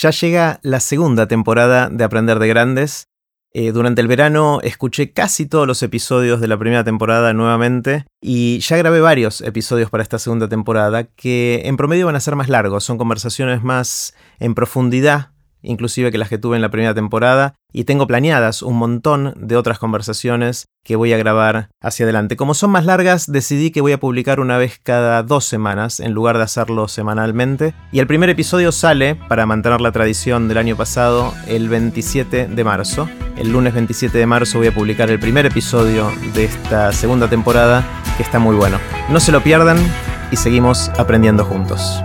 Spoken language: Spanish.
Ya llega la segunda temporada de Aprender de Grandes. Eh, durante el verano escuché casi todos los episodios de la primera temporada nuevamente y ya grabé varios episodios para esta segunda temporada que en promedio van a ser más largos, son conversaciones más en profundidad inclusive que las que tuve en la primera temporada, y tengo planeadas un montón de otras conversaciones que voy a grabar hacia adelante. Como son más largas, decidí que voy a publicar una vez cada dos semanas, en lugar de hacerlo semanalmente, y el primer episodio sale, para mantener la tradición del año pasado, el 27 de marzo. El lunes 27 de marzo voy a publicar el primer episodio de esta segunda temporada, que está muy bueno. No se lo pierdan y seguimos aprendiendo juntos.